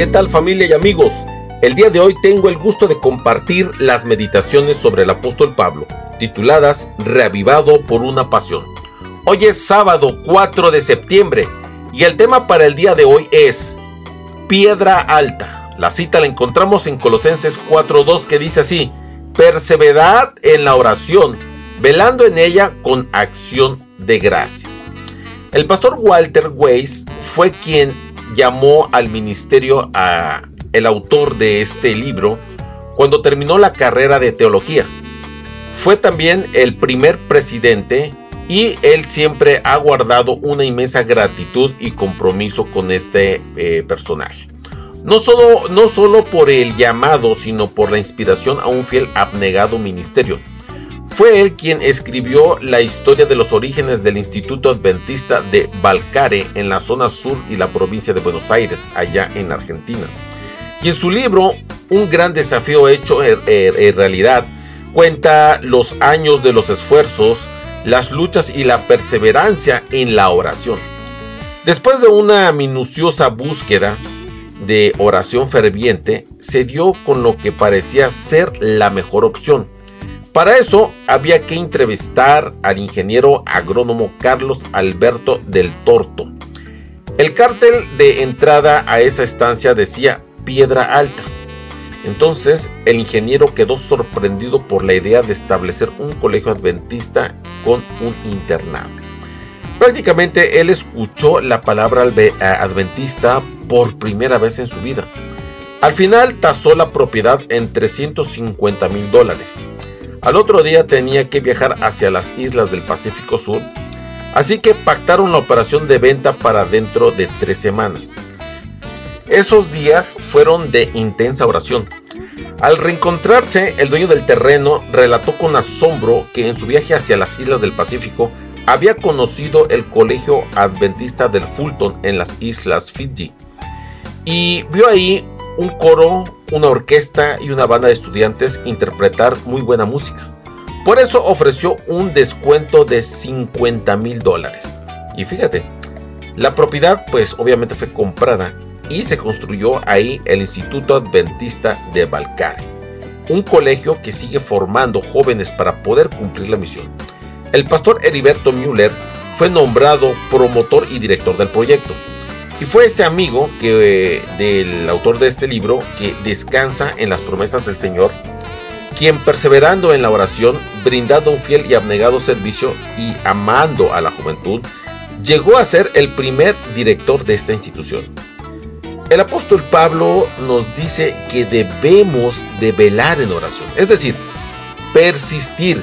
¿Qué tal familia y amigos? El día de hoy tengo el gusto de compartir las meditaciones sobre el apóstol Pablo, tituladas Reavivado por una pasión. Hoy es sábado 4 de septiembre y el tema para el día de hoy es Piedra Alta. La cita la encontramos en Colosenses 4.2 que dice así, Perseverad en la oración, velando en ella con acción de gracias. El pastor Walter Weiss fue quien llamó al ministerio a el autor de este libro cuando terminó la carrera de teología. Fue también el primer presidente y él siempre ha guardado una inmensa gratitud y compromiso con este eh, personaje. No solo, no solo por el llamado, sino por la inspiración a un fiel abnegado ministerio. Fue él quien escribió la historia de los orígenes del Instituto Adventista de Balcarce en la zona sur y la provincia de Buenos Aires, allá en Argentina. Y en su libro, Un gran desafío hecho en, en realidad, cuenta los años de los esfuerzos, las luchas y la perseverancia en la oración. Después de una minuciosa búsqueda de oración ferviente, se dio con lo que parecía ser la mejor opción para eso había que entrevistar al ingeniero agrónomo Carlos Alberto del Torto. El cártel de entrada a esa estancia decía Piedra Alta. Entonces el ingeniero quedó sorprendido por la idea de establecer un colegio adventista con un internado. Prácticamente él escuchó la palabra eh, adventista por primera vez en su vida. Al final tasó la propiedad en 350 mil dólares. Al otro día tenía que viajar hacia las islas del Pacífico Sur, así que pactaron la operación de venta para dentro de tres semanas. Esos días fueron de intensa oración. Al reencontrarse, el dueño del terreno relató con asombro que en su viaje hacia las islas del Pacífico había conocido el colegio adventista del Fulton en las islas Fiji y vio ahí un coro, una orquesta y una banda de estudiantes interpretar muy buena música. Por eso ofreció un descuento de 50 mil dólares. Y fíjate, la propiedad pues obviamente fue comprada y se construyó ahí el Instituto Adventista de Balcarce, un colegio que sigue formando jóvenes para poder cumplir la misión. El pastor Heriberto Müller fue nombrado promotor y director del proyecto. Y fue este amigo que, del autor de este libro que descansa en las promesas del Señor, quien perseverando en la oración, brindando un fiel y abnegado servicio y amando a la juventud, llegó a ser el primer director de esta institución. El apóstol Pablo nos dice que debemos de velar en oración, es decir, persistir,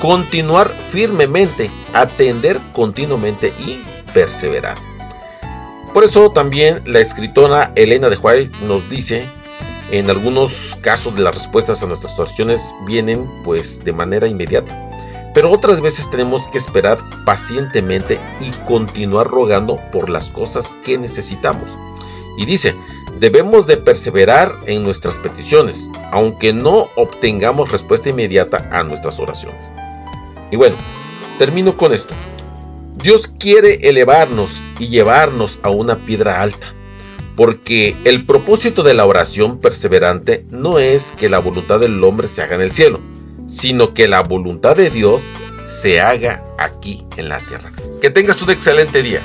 continuar firmemente, atender continuamente y perseverar. Por eso también la escritora Elena de White nos dice, en algunos casos las respuestas a nuestras oraciones vienen pues de manera inmediata. Pero otras veces tenemos que esperar pacientemente y continuar rogando por las cosas que necesitamos. Y dice, debemos de perseverar en nuestras peticiones, aunque no obtengamos respuesta inmediata a nuestras oraciones. Y bueno, termino con esto. Dios quiere elevarnos y llevarnos a una piedra alta, porque el propósito de la oración perseverante no es que la voluntad del hombre se haga en el cielo, sino que la voluntad de Dios se haga aquí en la tierra. Que tengas un excelente día.